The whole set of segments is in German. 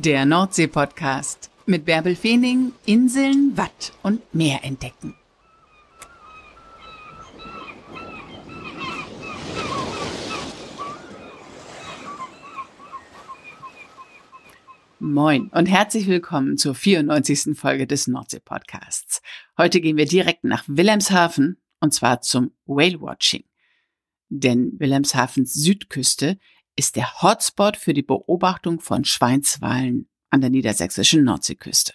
Der Nordsee-Podcast mit Bärbel Feening, Inseln, Watt und Meer entdecken. Moin und herzlich willkommen zur 94. Folge des Nordsee-Podcasts. Heute gehen wir direkt nach Wilhelmshaven und zwar zum Whale-Watching. Denn Wilhelmshavens Südküste ist der Hotspot für die Beobachtung von Schweinswalen an der niedersächsischen Nordseeküste.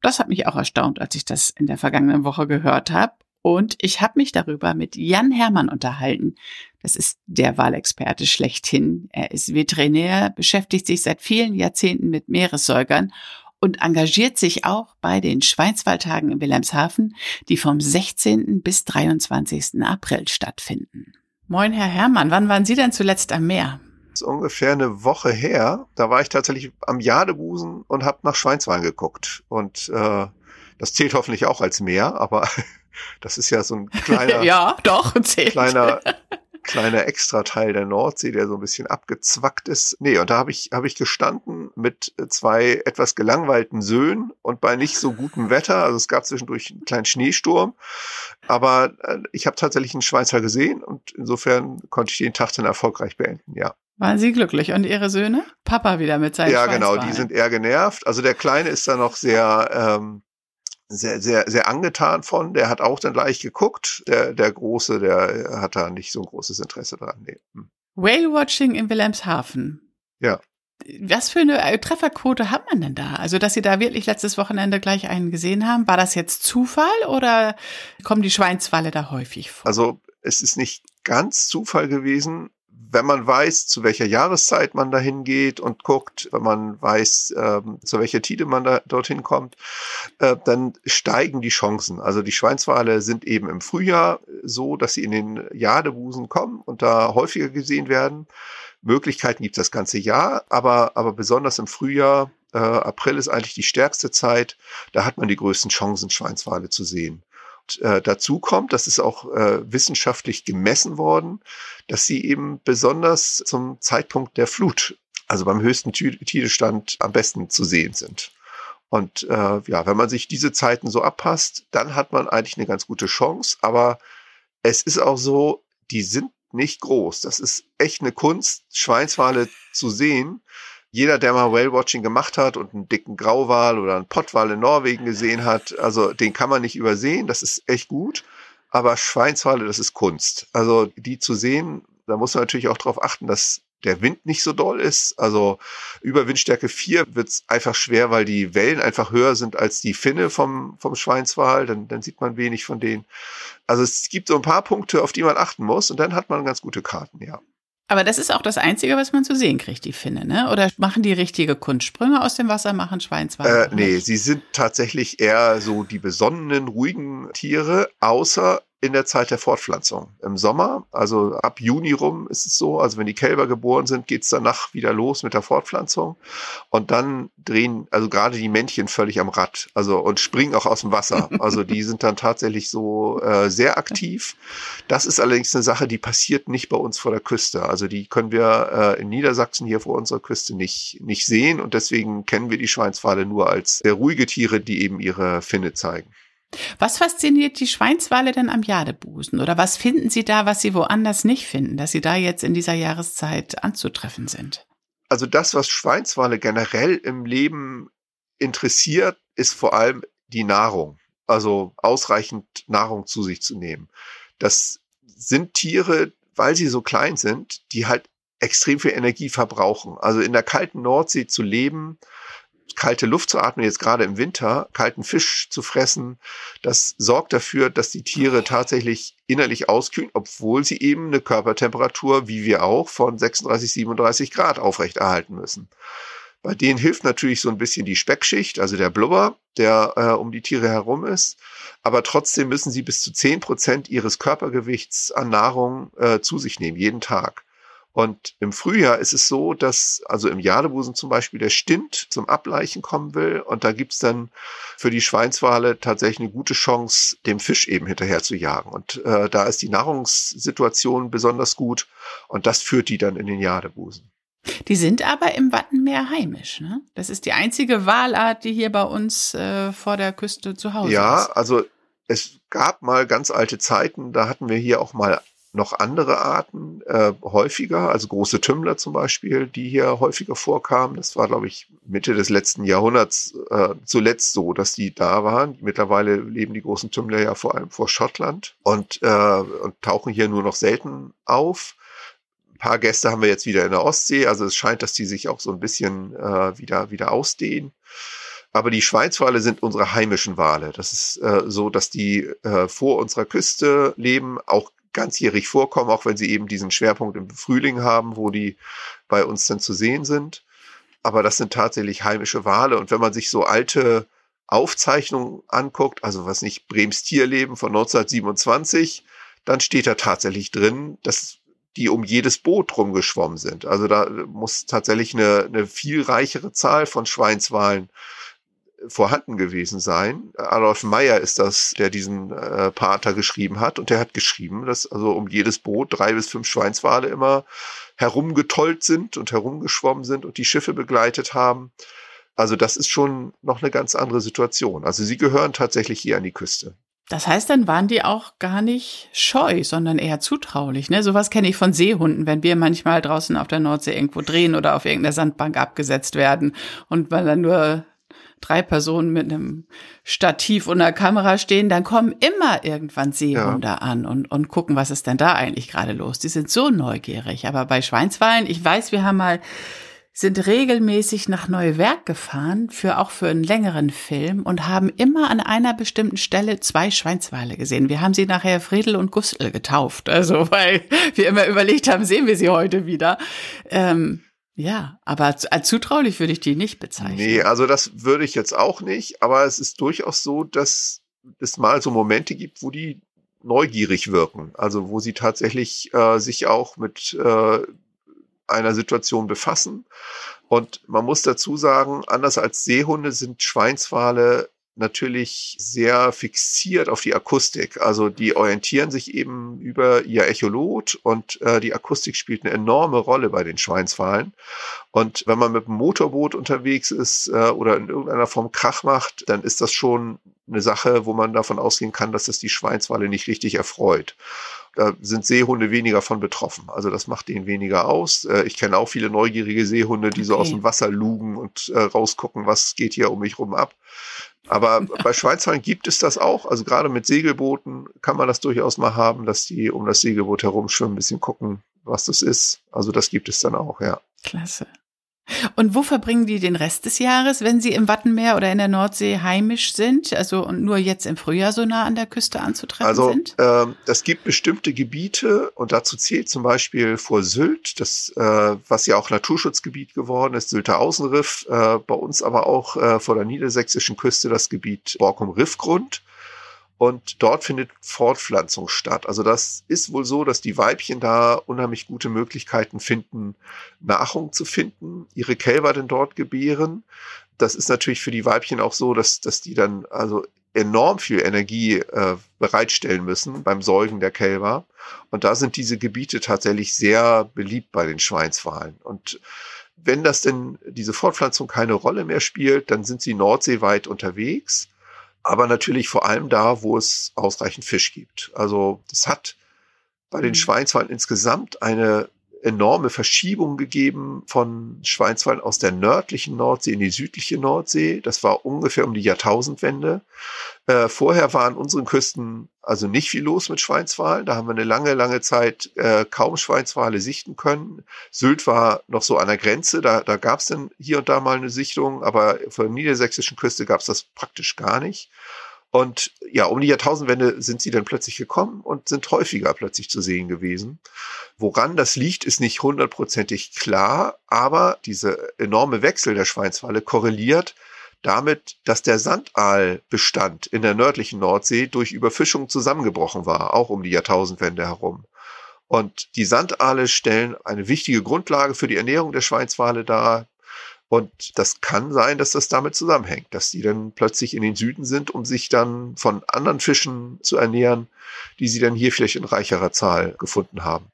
Das hat mich auch erstaunt, als ich das in der vergangenen Woche gehört habe. Und ich habe mich darüber mit Jan Hermann unterhalten. Das ist der Walexperte schlechthin. Er ist Veterinär, beschäftigt sich seit vielen Jahrzehnten mit Meeressäugern und engagiert sich auch bei den Schweinswaldtagen in Wilhelmshaven, die vom 16. bis 23. April stattfinden. Moin, Herr Herrmann. Wann waren Sie denn zuletzt am Meer? Das ist ungefähr eine Woche her. Da war ich tatsächlich am Jadebusen und habe nach Schweinswahlen geguckt. Und äh, das zählt hoffentlich auch als Meer, aber das ist ja so ein kleiner, ja, doch, zählt. kleiner kleiner Extrateil der Nordsee, der so ein bisschen abgezwackt ist. Nee, und da habe ich, hab ich gestanden mit zwei etwas gelangweilten Söhnen und bei nicht so gutem Wetter. Also es gab zwischendurch einen kleinen Schneesturm. Aber äh, ich habe tatsächlich einen Schweizer gesehen und insofern konnte ich den Tag dann erfolgreich beenden, ja. Waren Sie glücklich? Und Ihre Söhne? Papa wieder mit seinen Ja, genau, die sind eher genervt. Also der Kleine ist da noch sehr, ähm, sehr, sehr, sehr angetan von. Der hat auch dann gleich geguckt. Der, der Große, der hat da nicht so ein großes Interesse dran. Nee. Hm. Whale-Watching in Wilhelmshaven. Ja. Was für eine äh, Trefferquote hat man denn da? Also, dass Sie da wirklich letztes Wochenende gleich einen gesehen haben, war das jetzt Zufall oder kommen die Schweinswalle da häufig vor? Also, es ist nicht ganz Zufall gewesen wenn man weiß, zu welcher Jahreszeit man dahin geht und guckt, wenn man weiß, ähm, zu welcher Tide man da dorthin kommt, äh, dann steigen die Chancen. Also die Schweinswale sind eben im Frühjahr so, dass sie in den Jadebusen kommen und da häufiger gesehen werden. Möglichkeiten gibt es das ganze Jahr, aber, aber besonders im Frühjahr, äh, April ist eigentlich die stärkste Zeit, da hat man die größten Chancen, Schweinswale zu sehen äh, dazu kommt, das ist auch äh, wissenschaftlich gemessen worden, dass sie eben besonders zum Zeitpunkt der Flut, also beim höchsten Tidestand, am besten zu sehen sind. Und äh, ja, wenn man sich diese Zeiten so abpasst, dann hat man eigentlich eine ganz gute Chance. Aber es ist auch so, die sind nicht groß. Das ist echt eine Kunst, Schweinswale zu sehen jeder, der mal Whale-Watching gemacht hat und einen dicken Grauwal oder einen Pottwal in Norwegen gesehen hat, also den kann man nicht übersehen, das ist echt gut. Aber Schweinswale, das ist Kunst. Also die zu sehen, da muss man natürlich auch darauf achten, dass der Wind nicht so doll ist. Also über Windstärke 4 wird es einfach schwer, weil die Wellen einfach höher sind als die Finne vom, vom Schweinswal. Dann, dann sieht man wenig von denen. Also es gibt so ein paar Punkte, auf die man achten muss und dann hat man ganz gute Karten, ja. Aber das ist auch das Einzige, was man zu sehen kriegt, die Finne, ne? Oder machen die richtige Kunstsprünge aus dem Wasser, machen Schweinswale? Äh, nee, sie sind tatsächlich eher so die besonnenen, ruhigen Tiere, außer in der Zeit der Fortpflanzung. Im Sommer, also ab Juni rum ist es so, also wenn die Kälber geboren sind, geht's danach wieder los mit der Fortpflanzung. Und dann drehen, also gerade die Männchen völlig am Rad, also und springen auch aus dem Wasser. Also die sind dann tatsächlich so äh, sehr aktiv. Das ist allerdings eine Sache, die passiert nicht bei uns vor der Küste. Also die können wir äh, in Niedersachsen hier vor unserer Küste nicht, nicht sehen und deswegen kennen wir die Schweinswale nur als sehr ruhige Tiere, die eben ihre Finne zeigen. Was fasziniert die Schweinswale denn am Jadebusen? Oder was finden Sie da, was Sie woanders nicht finden, dass Sie da jetzt in dieser Jahreszeit anzutreffen sind? Also das, was Schweinswale generell im Leben interessiert, ist vor allem die Nahrung. Also ausreichend Nahrung zu sich zu nehmen. Das sind Tiere, weil sie so klein sind, die halt extrem viel Energie verbrauchen. Also in der kalten Nordsee zu leben, kalte Luft zu atmen, jetzt gerade im Winter, kalten Fisch zu fressen, das sorgt dafür, dass die Tiere tatsächlich innerlich auskühlen, obwohl sie eben eine Körpertemperatur, wie wir auch, von 36, 37 Grad aufrechterhalten müssen. Bei denen hilft natürlich so ein bisschen die Speckschicht, also der Blubber, der äh, um die Tiere herum ist. Aber trotzdem müssen sie bis zu zehn Prozent ihres Körpergewichts an Nahrung äh, zu sich nehmen, jeden Tag. Und im Frühjahr ist es so, dass also im Jadebusen zum Beispiel der Stint zum Ableichen kommen will. Und da gibt's dann für die Schweinswale tatsächlich eine gute Chance, dem Fisch eben hinterher zu jagen. Und äh, da ist die Nahrungssituation besonders gut. Und das führt die dann in den Jadebusen. Die sind aber im Wattenmeer heimisch. Ne? Das ist die einzige Walart, die hier bei uns äh, vor der Küste zu Hause ja, ist. Ja, also es gab mal ganz alte Zeiten, da hatten wir hier auch mal noch andere Arten äh, häufiger, also große Tümmler zum Beispiel, die hier häufiger vorkamen. Das war, glaube ich, Mitte des letzten Jahrhunderts äh, zuletzt so, dass die da waren. Mittlerweile leben die großen Tümmler ja vor allem vor Schottland und, äh, und tauchen hier nur noch selten auf. Ein paar Gäste haben wir jetzt wieder in der Ostsee, also es scheint, dass die sich auch so ein bisschen äh, wieder, wieder ausdehnen. Aber die Schweinswale sind unsere heimischen Wale. Das ist äh, so, dass die äh, vor unserer Küste leben, auch ganzjährig vorkommen, auch wenn sie eben diesen Schwerpunkt im Frühling haben, wo die bei uns dann zu sehen sind. Aber das sind tatsächlich heimische Wale. Und wenn man sich so alte Aufzeichnungen anguckt, also was nicht Brems Tierleben von 1927, dann steht da tatsächlich drin, dass die um jedes Boot rumgeschwommen sind. Also da muss tatsächlich eine, eine viel reichere Zahl von Schweinswalen vorhanden gewesen sein. Adolf Meyer ist das, der diesen äh, Pater geschrieben hat und der hat geschrieben, dass also um jedes Boot drei bis fünf Schweinswale immer herumgetollt sind und herumgeschwommen sind und die Schiffe begleitet haben. Also das ist schon noch eine ganz andere Situation. Also sie gehören tatsächlich hier an die Küste. Das heißt, dann waren die auch gar nicht scheu, sondern eher zutraulich. Ne? Sowas kenne ich von Seehunden, wenn wir manchmal draußen auf der Nordsee irgendwo drehen oder auf irgendeiner Sandbank abgesetzt werden und man dann nur drei Personen mit einem Stativ und einer Kamera stehen, dann kommen immer irgendwann Seehunde ja. an und, und gucken, was ist denn da eigentlich gerade los. Die sind so neugierig. Aber bei Schweinswalen, ich weiß, wir haben mal sind regelmäßig nach Neuwerk gefahren, für auch für einen längeren Film und haben immer an einer bestimmten Stelle zwei Schweinswale gesehen. Wir haben sie nachher Friedel und Gustl getauft, also weil wir immer überlegt haben, sehen wir sie heute wieder. Ähm, ja, aber als zutraulich würde ich die nicht bezeichnen. Nee, also das würde ich jetzt auch nicht, aber es ist durchaus so, dass es mal so Momente gibt, wo die neugierig wirken, also wo sie tatsächlich äh, sich auch mit äh, einer Situation befassen. Und man muss dazu sagen, anders als Seehunde sind Schweinswale natürlich sehr fixiert auf die Akustik. Also die orientieren sich eben über ihr Echolot und äh, die Akustik spielt eine enorme Rolle bei den Schweinswalen. Und wenn man mit dem Motorboot unterwegs ist äh, oder in irgendeiner Form Krach macht, dann ist das schon eine Sache, wo man davon ausgehen kann, dass das die Schweinswale nicht richtig erfreut. Da sind Seehunde weniger von betroffen. Also das macht denen weniger aus. Äh, ich kenne auch viele neugierige Seehunde, die okay. so aus dem Wasser lugen und äh, rausgucken, was geht hier um mich rum ab. Aber bei Schweinswalen gibt es das auch. Also gerade mit Segelbooten kann man das durchaus mal haben, dass die um das Segelboot herumschwimmen, ein bisschen gucken, was das ist. Also das gibt es dann auch, ja. Klasse. Und wo verbringen die den Rest des Jahres, wenn sie im Wattenmeer oder in der Nordsee heimisch sind? Also und nur jetzt im Frühjahr so nah an der Küste anzutreffen also, sind? Also ähm, es gibt bestimmte Gebiete und dazu zählt zum Beispiel vor Sylt, das äh, was ja auch Naturschutzgebiet geworden ist, Sylter Außenriff, äh, bei uns aber auch äh, vor der niedersächsischen Küste das Gebiet Borkum-Riffgrund. Und dort findet Fortpflanzung statt. Also das ist wohl so, dass die Weibchen da unheimlich gute Möglichkeiten finden, Nahrung zu finden, ihre Kälber denn dort gebären. Das ist natürlich für die Weibchen auch so, dass, dass die dann also enorm viel Energie äh, bereitstellen müssen beim Säugen der Kälber. Und da sind diese Gebiete tatsächlich sehr beliebt bei den Schweinswalen. Und wenn das denn diese Fortpflanzung keine Rolle mehr spielt, dann sind sie nordseeweit unterwegs aber natürlich vor allem da, wo es ausreichend Fisch gibt. Also das hat bei den mhm. Schweinswalen insgesamt eine enorme Verschiebung gegeben von Schweinswalen aus der nördlichen Nordsee in die südliche Nordsee. Das war ungefähr um die Jahrtausendwende. Äh, vorher war an unseren Küsten also nicht viel los mit Schweinswalen. Da haben wir eine lange, lange Zeit äh, kaum Schweinswale sichten können. Sylt war noch so an der Grenze. Da, da gab es dann hier und da mal eine Sichtung, aber von der niedersächsischen Küste gab es das praktisch gar nicht. Und ja, um die Jahrtausendwende sind sie dann plötzlich gekommen und sind häufiger plötzlich zu sehen gewesen. Woran das liegt, ist nicht hundertprozentig klar, aber diese enorme Wechsel der Schweinswale korreliert damit, dass der Sandaalbestand in der nördlichen Nordsee durch Überfischung zusammengebrochen war, auch um die Jahrtausendwende herum. Und die Sandaale stellen eine wichtige Grundlage für die Ernährung der Schweinswale dar. Und das kann sein, dass das damit zusammenhängt, dass die dann plötzlich in den Süden sind, um sich dann von anderen Fischen zu ernähren, die sie dann hier vielleicht in reicherer Zahl gefunden haben.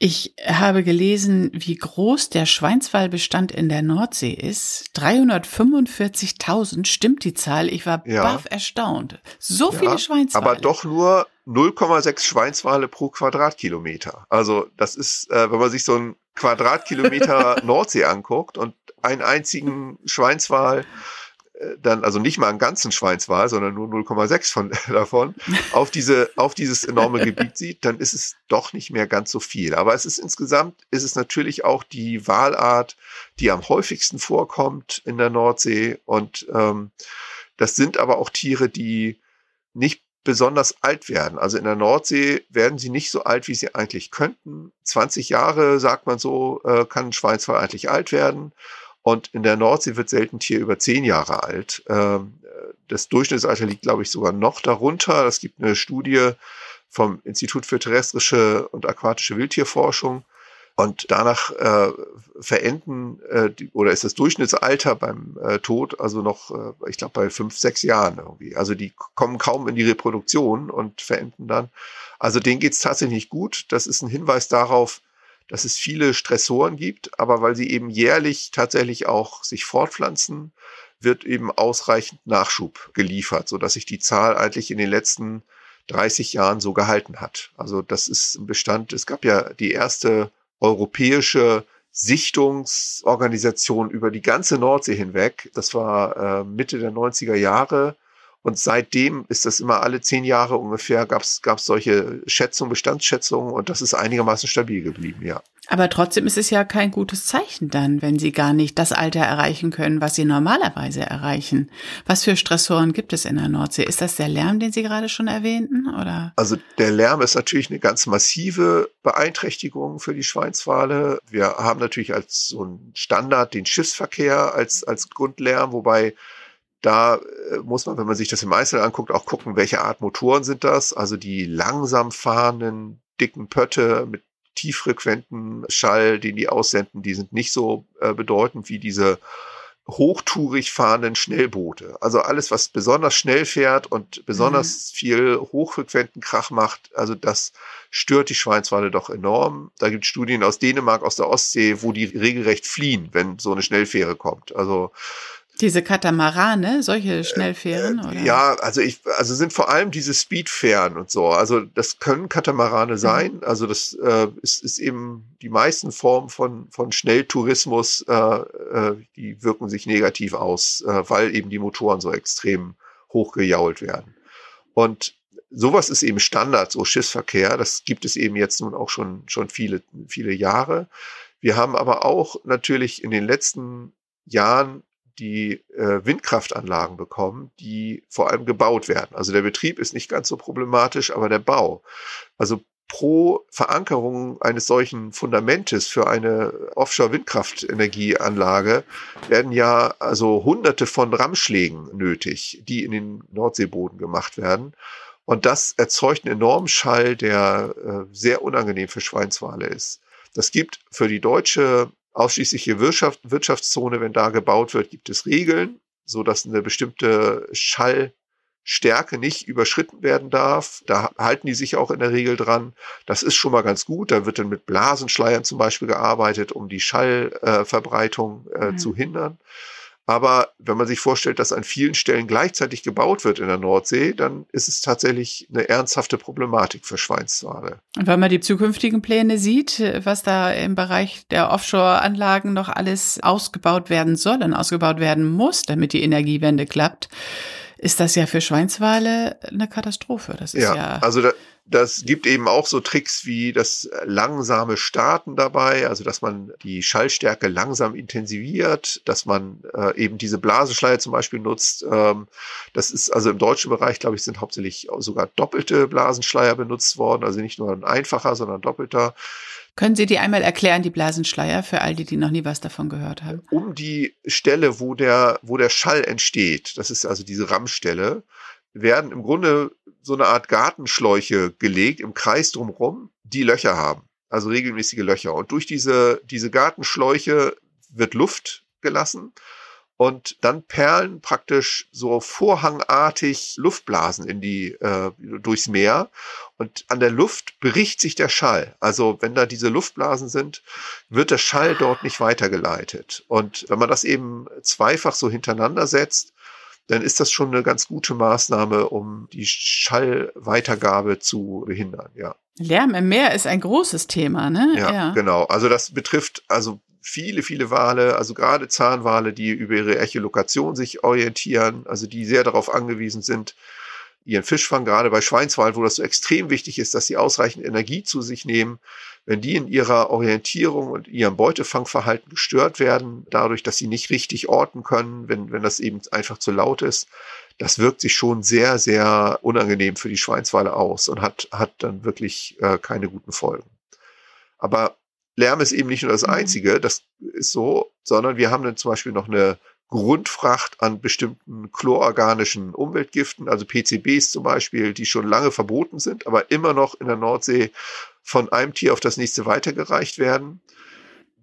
Ich habe gelesen, wie groß der Schweinswalbestand in der Nordsee ist. 345.000 stimmt die Zahl. Ich war ja. baff erstaunt. So ja, viele Schweinswale. Aber doch nur 0,6 Schweinswale pro Quadratkilometer. Also das ist, äh, wenn man sich so einen Quadratkilometer Nordsee anguckt und einen einzigen Schweinswal dann also nicht mal einen ganzen Schweinswal, sondern nur 0,6 von davon auf diese auf dieses enorme Gebiet sieht, dann ist es doch nicht mehr ganz so viel. Aber es ist insgesamt ist es natürlich auch die Walart, die am häufigsten vorkommt in der Nordsee und ähm, das sind aber auch Tiere, die nicht besonders alt werden. Also in der Nordsee werden sie nicht so alt, wie sie eigentlich könnten. 20 Jahre, sagt man so, äh, kann ein Schweinswal eigentlich alt werden. Und in der Nordsee wird selten Tier über zehn Jahre alt. Ähm, das Durchschnittsalter liegt, glaube ich, sogar noch darunter. Es gibt eine Studie vom Institut für terrestrische und aquatische Wildtierforschung. Und danach äh, verenden äh, die, oder ist das Durchschnittsalter beim äh, Tod also noch, äh, ich glaube, bei fünf, sechs Jahren irgendwie. Also die kommen kaum in die Reproduktion und verenden dann. Also denen geht's tatsächlich nicht gut. Das ist ein Hinweis darauf, dass es viele Stressoren gibt, aber weil sie eben jährlich tatsächlich auch sich fortpflanzen, wird eben ausreichend Nachschub geliefert, so dass sich die Zahl eigentlich in den letzten 30 Jahren so gehalten hat. Also das ist ein Bestand. Es gab ja die erste europäische Sichtungsorganisation über die ganze Nordsee hinweg. Das war äh, Mitte der 90er Jahre. Und seitdem ist das immer alle zehn Jahre ungefähr, gab es solche Schätzungen, Bestandsschätzungen und das ist einigermaßen stabil geblieben, ja. Aber trotzdem ist es ja kein gutes Zeichen dann, wenn Sie gar nicht das Alter erreichen können, was Sie normalerweise erreichen. Was für Stressoren gibt es in der Nordsee? Ist das der Lärm, den Sie gerade schon erwähnten, oder? Also der Lärm ist natürlich eine ganz massive Beeinträchtigung für die Schweinswale. Wir haben natürlich als so ein Standard den Schiffsverkehr als, als Grundlärm, wobei da äh, muss man, wenn man sich das im Einzelnen anguckt, auch gucken, welche Art Motoren sind das. Also die langsam fahrenden, dicken Pötte mit tieffrequenten Schall, den die aussenden, die sind nicht so äh, bedeutend wie diese hochtourig fahrenden Schnellboote. Also alles, was besonders schnell fährt und besonders mhm. viel hochfrequenten Krach macht, also das stört die Schweinswale doch enorm. Da gibt es Studien aus Dänemark, aus der Ostsee, wo die regelrecht fliehen, wenn so eine Schnellfähre kommt. Also diese Katamarane, solche Schnellfähren? Äh, oder? Ja, also ich, also sind vor allem diese Speedfähren und so. Also das können Katamarane mhm. sein. Mhm. Also das äh, ist, ist eben die meisten Formen von, von Schnelltourismus, äh, äh, die wirken sich negativ aus, äh, weil eben die Motoren so extrem hochgejault werden. Und sowas ist eben Standard, so Schiffsverkehr. Das gibt es eben jetzt nun auch schon, schon viele, viele Jahre. Wir haben aber auch natürlich in den letzten Jahren die äh, Windkraftanlagen bekommen, die vor allem gebaut werden. Also der Betrieb ist nicht ganz so problematisch, aber der Bau. Also pro Verankerung eines solchen Fundamentes für eine Offshore-Windkraftenergieanlage werden ja also hunderte von Rammschlägen nötig, die in den Nordseeboden gemacht werden. Und das erzeugt einen enormen Schall, der äh, sehr unangenehm für Schweinswale ist. Das gibt für die deutsche ausschließliche Wirtschaft, Wirtschaftszone, wenn da gebaut wird, gibt es Regeln, so dass eine bestimmte Schallstärke nicht überschritten werden darf. Da halten die sich auch in der Regel dran. Das ist schon mal ganz gut. Da wird dann mit Blasenschleiern zum Beispiel gearbeitet, um die Schallverbreitung äh, mhm. zu hindern. Aber wenn man sich vorstellt, dass an vielen Stellen gleichzeitig gebaut wird in der Nordsee, dann ist es tatsächlich eine ernsthafte Problematik für Schweinswale. Und wenn man die zukünftigen Pläne sieht, was da im Bereich der Offshore-Anlagen noch alles ausgebaut werden soll und ausgebaut werden muss, damit die Energiewende klappt, ist das ja für Schweinswale eine Katastrophe. Das ist ja, ja also da, das gibt eben auch so Tricks wie das langsame Starten dabei, also dass man die Schallstärke langsam intensiviert, dass man äh, eben diese Blasenschleier zum Beispiel nutzt. Ähm, das ist also im deutschen Bereich, glaube ich, sind hauptsächlich sogar doppelte Blasenschleier benutzt worden, also nicht nur ein einfacher, sondern doppelter. Können Sie die einmal erklären, die Blasenschleier, für all die, die noch nie was davon gehört haben? Um die Stelle, wo der, wo der Schall entsteht, das ist also diese Rammstelle, werden im Grunde so eine Art Gartenschläuche gelegt im Kreis drumherum, die Löcher haben. Also regelmäßige Löcher. Und durch diese, diese Gartenschläuche wird Luft gelassen. Und dann perlen praktisch so vorhangartig Luftblasen in die äh, durchs Meer und an der Luft bricht sich der Schall. Also wenn da diese Luftblasen sind, wird der Schall dort nicht weitergeleitet. Und wenn man das eben zweifach so hintereinander setzt, dann ist das schon eine ganz gute Maßnahme, um die Schallweitergabe zu behindern, ja. Lärm im Meer ist ein großes Thema, ne? Ja, ja, genau. Also das betrifft also viele, viele Wale, also gerade Zahnwale, die über ihre Echolokation sich orientieren, also die sehr darauf angewiesen sind, ihren Fischfang, gerade bei Schweinswalen, wo das so extrem wichtig ist, dass sie ausreichend Energie zu sich nehmen, wenn die in ihrer Orientierung und ihrem Beutefangverhalten gestört werden, dadurch, dass sie nicht richtig orten können, wenn, wenn das eben einfach zu laut ist, das wirkt sich schon sehr, sehr unangenehm für die Schweinswale aus und hat, hat dann wirklich äh, keine guten Folgen. Aber Lärm ist eben nicht nur das mhm. Einzige, das ist so, sondern wir haben dann zum Beispiel noch eine Grundfracht an bestimmten chlororganischen Umweltgiften, also PCBs zum Beispiel, die schon lange verboten sind, aber immer noch in der Nordsee von einem Tier auf das nächste weitergereicht werden.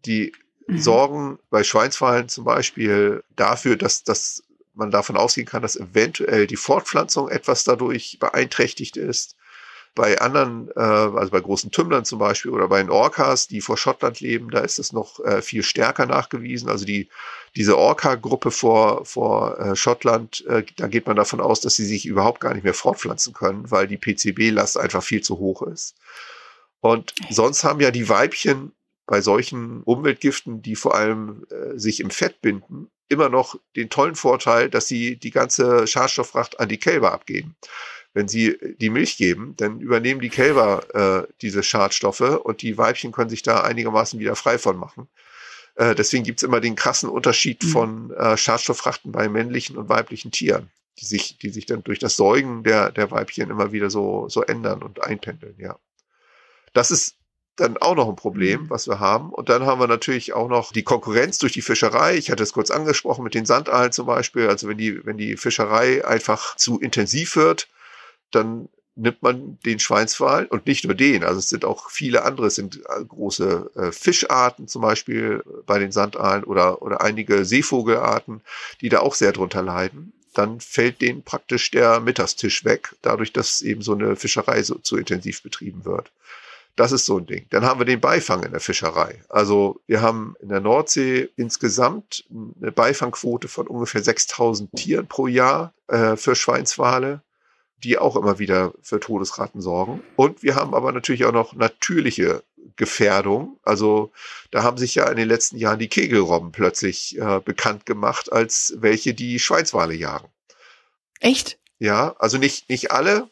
Die mhm. sorgen bei Schweinswalen zum Beispiel dafür, dass, dass man davon ausgehen kann, dass eventuell die Fortpflanzung etwas dadurch beeinträchtigt ist bei anderen, äh, also bei großen Tümmlern zum Beispiel oder bei den Orcas, die vor Schottland leben, da ist es noch äh, viel stärker nachgewiesen. Also die diese Orca-Gruppe vor vor äh, Schottland, äh, da geht man davon aus, dass sie sich überhaupt gar nicht mehr fortpflanzen können, weil die PCB-Last einfach viel zu hoch ist. Und sonst haben ja die Weibchen bei solchen Umweltgiften, die vor allem äh, sich im Fett binden, immer noch den tollen Vorteil, dass sie die ganze Schadstofffracht an die Kälber abgeben wenn sie die Milch geben, dann übernehmen die Kälber äh, diese Schadstoffe und die Weibchen können sich da einigermaßen wieder frei von machen. Äh, deswegen gibt's immer den krassen Unterschied mhm. von äh, Schadstofffrachten bei männlichen und weiblichen Tieren, die sich, die sich dann durch das Säugen der, der Weibchen immer wieder so, so ändern und einpendeln, ja. Das ist dann auch noch ein Problem, mhm. was wir haben. Und dann haben wir natürlich auch noch die Konkurrenz durch die Fischerei. Ich hatte es kurz angesprochen mit den Sandaalen zum Beispiel. Also wenn die, wenn die Fischerei einfach zu intensiv wird, dann nimmt man den Schweinswal und nicht nur den, also es sind auch viele andere, es sind äh, große äh, Fischarten zum Beispiel bei den Sandaalen oder, oder einige Seevogelarten, die da auch sehr drunter leiden. Dann fällt denen praktisch der Mittagstisch weg, dadurch, dass eben so eine Fischerei so zu intensiv betrieben wird. Das ist so ein Ding. Dann haben wir den Beifang in der Fischerei. Also wir haben in der Nordsee insgesamt eine Beifangquote von ungefähr 6000 Tieren pro Jahr äh, für Schweinswale die auch immer wieder für Todesraten sorgen. Und wir haben aber natürlich auch noch natürliche Gefährdung. Also da haben sich ja in den letzten Jahren die Kegelrobben plötzlich äh, bekannt gemacht als welche, die Schweinswale jagen. Echt? Ja, also nicht, nicht alle.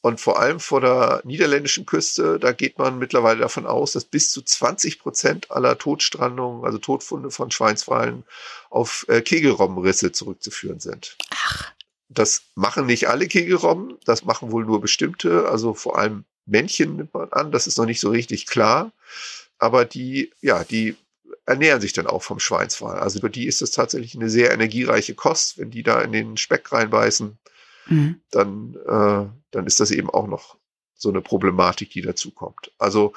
Und vor allem vor der niederländischen Küste, da geht man mittlerweile davon aus, dass bis zu 20 Prozent aller Todstrandungen, also Todfunde von Schweinswalen, auf äh, Kegelrobbenrisse zurückzuführen sind. Ach. Das machen nicht alle Kegelrobben, das machen wohl nur bestimmte, also vor allem Männchen nimmt man an, das ist noch nicht so richtig klar. Aber die, ja, die ernähren sich dann auch vom Schweinswal. Also für die ist es tatsächlich eine sehr energiereiche Kost. Wenn die da in den Speck reinbeißen, mhm. dann, äh, dann ist das eben auch noch so eine Problematik, die dazu kommt. Also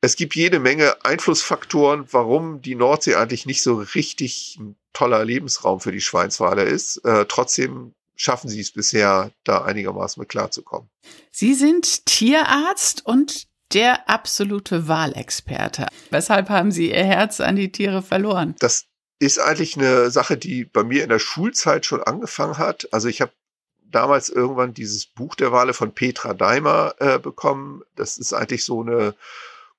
es gibt jede Menge Einflussfaktoren, warum die Nordsee eigentlich nicht so richtig ein toller Lebensraum für die Schweinswale ist. Äh, trotzdem schaffen sie es bisher, da einigermaßen mit klarzukommen. Sie sind Tierarzt und der absolute Wahlexperte. Weshalb haben Sie Ihr Herz an die Tiere verloren? Das ist eigentlich eine Sache, die bei mir in der Schulzeit schon angefangen hat. Also ich habe damals irgendwann dieses Buch der Wale von Petra Daimer äh, bekommen. Das ist eigentlich so eine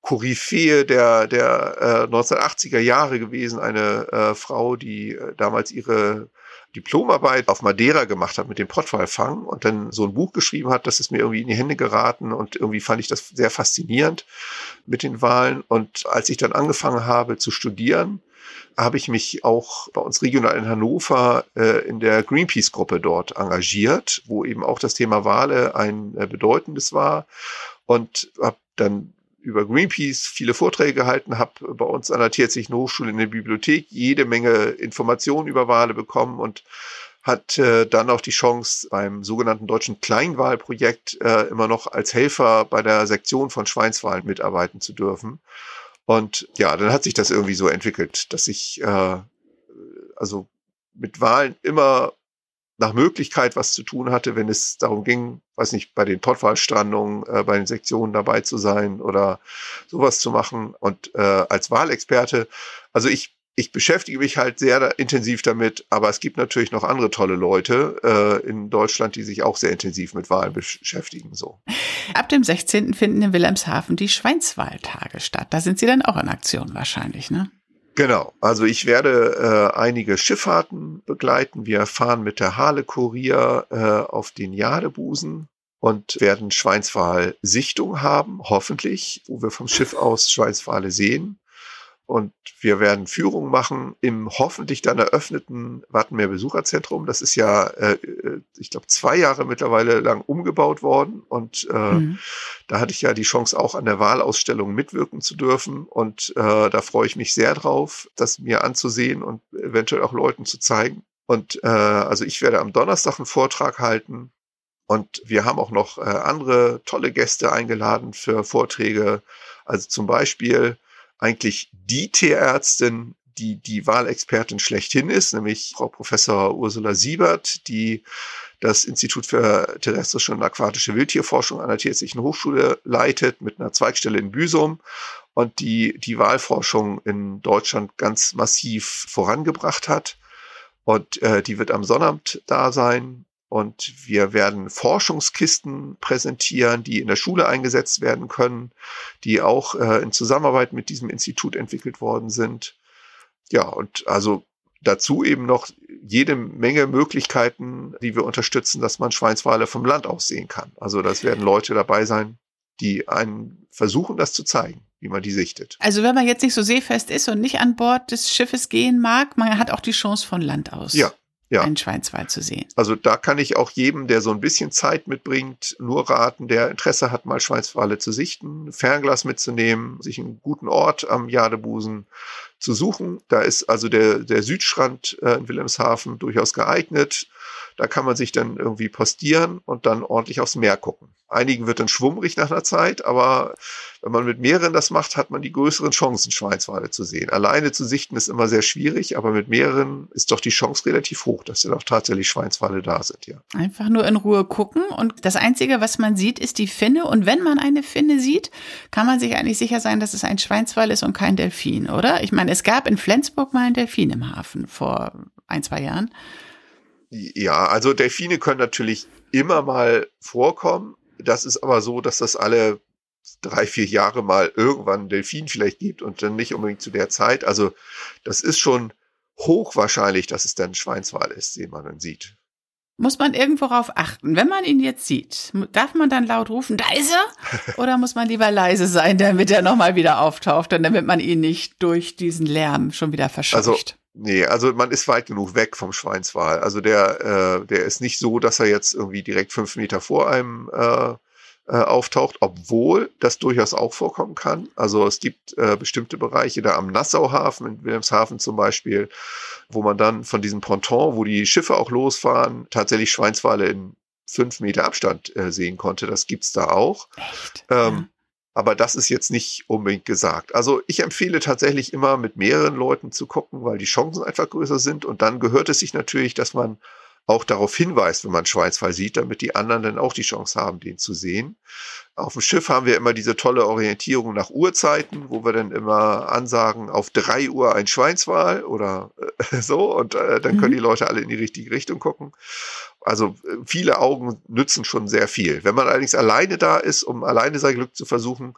Koryphäe der, der äh, 1980er Jahre gewesen. Eine äh, Frau, die äh, damals ihre Diplomarbeit auf Madeira gemacht hat mit dem Pottwalfang und dann so ein Buch geschrieben hat, das ist mir irgendwie in die Hände geraten und irgendwie fand ich das sehr faszinierend mit den Wahlen. Und als ich dann angefangen habe zu studieren, habe ich mich auch bei uns regional in Hannover äh, in der Greenpeace-Gruppe dort engagiert, wo eben auch das Thema Wale ein äh, bedeutendes war und habe dann über Greenpeace viele Vorträge gehalten, habe bei uns an der Tierärztlichen Hochschule in der Bibliothek jede Menge Informationen über Wale bekommen und hat äh, dann auch die Chance beim sogenannten deutschen Kleinwahlprojekt äh, immer noch als Helfer bei der Sektion von Schweinswahlen mitarbeiten zu dürfen. Und ja, dann hat sich das irgendwie so entwickelt, dass ich äh, also mit Wahlen immer nach Möglichkeit was zu tun hatte, wenn es darum ging, weiß nicht, bei den Pottwalstrandungen, äh, bei den Sektionen dabei zu sein oder sowas zu machen. Und äh, als Wahlexperte, also ich ich beschäftige mich halt sehr intensiv damit, aber es gibt natürlich noch andere tolle Leute äh, in Deutschland, die sich auch sehr intensiv mit Wahlen beschäftigen. So. Ab dem 16. finden in Wilhelmshaven die Schweinswahltage statt. Da sind Sie dann auch in Aktion wahrscheinlich, ne? Genau, also ich werde äh, einige Schifffahrten begleiten. Wir fahren mit der Hale Kurier äh, auf den Jadebusen und werden Schweinswal-Sichtung haben, hoffentlich, wo wir vom Schiff aus Schweinswale sehen. Und wir werden Führungen machen im hoffentlich dann eröffneten Wattenmeer Besucherzentrum. Das ist ja, äh, ich glaube, zwei Jahre mittlerweile lang umgebaut worden. Und äh, mhm. da hatte ich ja die Chance, auch an der Wahlausstellung mitwirken zu dürfen. Und äh, da freue ich mich sehr drauf, das mir anzusehen und eventuell auch Leuten zu zeigen. Und äh, also ich werde am Donnerstag einen Vortrag halten. Und wir haben auch noch äh, andere tolle Gäste eingeladen für Vorträge. Also zum Beispiel eigentlich die Tierärztin, die die Wahlexpertin schlechthin ist, nämlich Frau Professor Ursula Siebert, die das Institut für terrestrische und aquatische Wildtierforschung an der Tierärztlichen Hochschule leitet mit einer Zweigstelle in Büsum und die die Wahlforschung in Deutschland ganz massiv vorangebracht hat. Und äh, die wird am Sonnabend da sein. Und wir werden Forschungskisten präsentieren, die in der Schule eingesetzt werden können, die auch äh, in Zusammenarbeit mit diesem Institut entwickelt worden sind. Ja, und also dazu eben noch jede Menge Möglichkeiten, die wir unterstützen, dass man Schweinswale vom Land aus sehen kann. Also das werden Leute dabei sein, die einen versuchen, das zu zeigen, wie man die sichtet. Also wenn man jetzt nicht so seefest ist und nicht an Bord des Schiffes gehen mag, man hat auch die Chance von Land aus. Ja, ja. einen Schweinswal zu sehen. Also da kann ich auch jedem, der so ein bisschen Zeit mitbringt, nur raten, der Interesse hat, mal Schweinswale zu sichten, Fernglas mitzunehmen, sich einen guten Ort am Jadebusen zu suchen. Da ist also der, der Südstrand äh, in Wilhelmshaven durchaus geeignet. Da kann man sich dann irgendwie postieren und dann ordentlich aufs Meer gucken. Einigen wird dann schwummrig nach einer Zeit, aber wenn man mit mehreren das macht, hat man die größeren Chancen, Schweinswale zu sehen. Alleine zu sichten ist immer sehr schwierig, aber mit mehreren ist doch die Chance relativ hoch, dass dann auch tatsächlich Schweinswale da sind, ja. Einfach nur in Ruhe gucken und das Einzige, was man sieht, ist die Finne und wenn man eine Finne sieht, kann man sich eigentlich sicher sein, dass es ein Schweinswal ist und kein Delfin, oder? Ich meine, es gab in Flensburg mal einen Delfin im Hafen vor ein, zwei Jahren. Ja, also Delfine können natürlich immer mal vorkommen. Das ist aber so, dass das alle drei, vier Jahre mal irgendwann Delfin vielleicht gibt und dann nicht unbedingt zu der Zeit. Also das ist schon hochwahrscheinlich, dass es dann Schweinswal ist, den man dann sieht. Muss man irgendwo darauf achten? Wenn man ihn jetzt sieht, darf man dann laut rufen, da ist er? Oder muss man lieber leise sein, damit er nochmal wieder auftaucht und damit man ihn nicht durch diesen Lärm schon wieder verscheucht? Also Nee, also man ist weit genug weg vom Schweinswal. Also der, äh, der ist nicht so, dass er jetzt irgendwie direkt fünf Meter vor einem äh, äh, auftaucht, obwohl das durchaus auch vorkommen kann. Also es gibt äh, bestimmte Bereiche da am Nassauhafen, in Wilhelmshaven zum Beispiel, wo man dann von diesem Ponton, wo die Schiffe auch losfahren, tatsächlich Schweinswale in fünf Meter Abstand äh, sehen konnte. Das gibt's da auch. Echt? Ähm, ja. Aber das ist jetzt nicht unbedingt gesagt. Also ich empfehle tatsächlich immer mit mehreren Leuten zu gucken, weil die Chancen einfach größer sind. Und dann gehört es sich natürlich, dass man auch darauf hinweist, wenn man Schweinsfall sieht, damit die anderen dann auch die Chance haben, den zu sehen. Auf dem Schiff haben wir immer diese tolle Orientierung nach Uhrzeiten, wo wir dann immer ansagen, auf drei Uhr ein Schweinswal oder äh, so und äh, dann können mhm. die Leute alle in die richtige Richtung gucken. Also äh, viele Augen nützen schon sehr viel. Wenn man allerdings alleine da ist, um alleine sein Glück zu versuchen,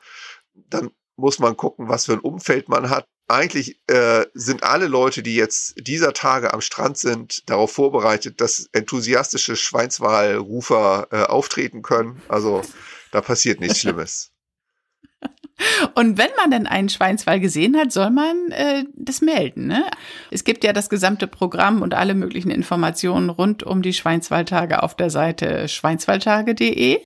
dann muss man gucken, was für ein Umfeld man hat. Eigentlich äh, sind alle Leute, die jetzt dieser Tage am Strand sind, darauf vorbereitet, dass enthusiastische Schweinswahlrufer äh, auftreten können. Also da passiert nichts Schlimmes. Und wenn man dann einen Schweinswall gesehen hat, soll man äh, das melden. Ne? Es gibt ja das gesamte Programm und alle möglichen Informationen rund um die Schweinswalltage auf der Seite schweinswalltage.de.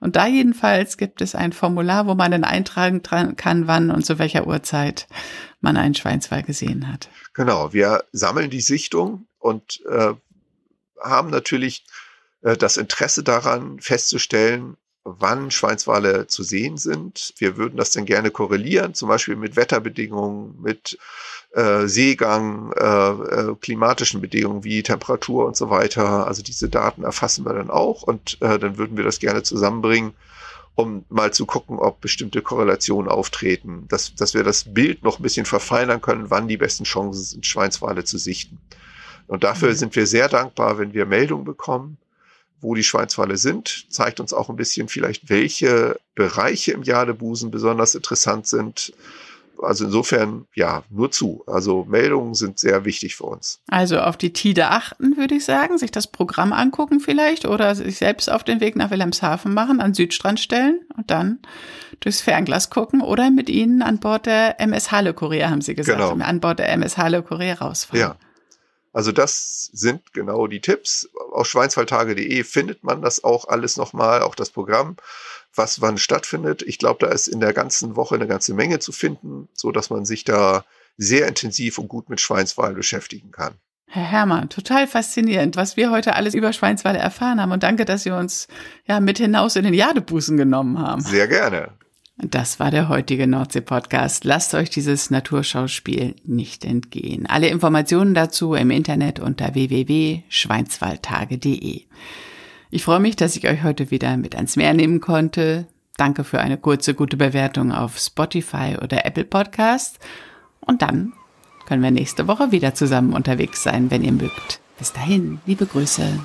Und da jedenfalls gibt es ein Formular, wo man dann eintragen kann, wann und zu welcher Uhrzeit man einen Schweinswall gesehen hat. Genau, wir sammeln die Sichtung und äh, haben natürlich äh, das Interesse daran festzustellen, wann Schweinswale zu sehen sind. Wir würden das dann gerne korrelieren, zum Beispiel mit Wetterbedingungen, mit äh, Seegang, äh, äh, klimatischen Bedingungen wie Temperatur und so weiter. Also diese Daten erfassen wir dann auch und äh, dann würden wir das gerne zusammenbringen, um mal zu gucken, ob bestimmte Korrelationen auftreten, dass, dass wir das Bild noch ein bisschen verfeinern können, wann die besten Chancen sind, Schweinswale zu sichten. Und dafür mhm. sind wir sehr dankbar, wenn wir Meldungen bekommen wo die Schweinswale sind, zeigt uns auch ein bisschen vielleicht, welche Bereiche im Jadebusen besonders interessant sind. Also insofern, ja, nur zu. Also Meldungen sind sehr wichtig für uns. Also auf die Tide achten, würde ich sagen, sich das Programm angucken vielleicht oder sich selbst auf den Weg nach Wilhelmshaven machen, an Südstrand stellen und dann durchs Fernglas gucken oder mit ihnen an Bord der MS Halle Korea, haben Sie gesagt, genau. an Bord der MS Halle Korea rausfahren. Ja. Also das sind genau die Tipps. Auf schweinswaldtage.de findet man das auch alles nochmal, auch das Programm, was wann stattfindet. Ich glaube, da ist in der ganzen Woche eine ganze Menge zu finden, so dass man sich da sehr intensiv und gut mit Schweinswahlen beschäftigen kann. Herr Hermann, total faszinierend, was wir heute alles über Schweinswale erfahren haben. Und danke, dass Sie uns ja mit hinaus in den Jadebusen genommen haben. Sehr gerne. Das war der heutige Nordsee-Podcast. Lasst euch dieses Naturschauspiel nicht entgehen. Alle Informationen dazu im Internet unter www.schweinswaldtage.de. Ich freue mich, dass ich euch heute wieder mit ans Meer nehmen konnte. Danke für eine kurze, gute Bewertung auf Spotify oder Apple Podcast. Und dann können wir nächste Woche wieder zusammen unterwegs sein, wenn ihr mögt. Bis dahin, liebe Grüße.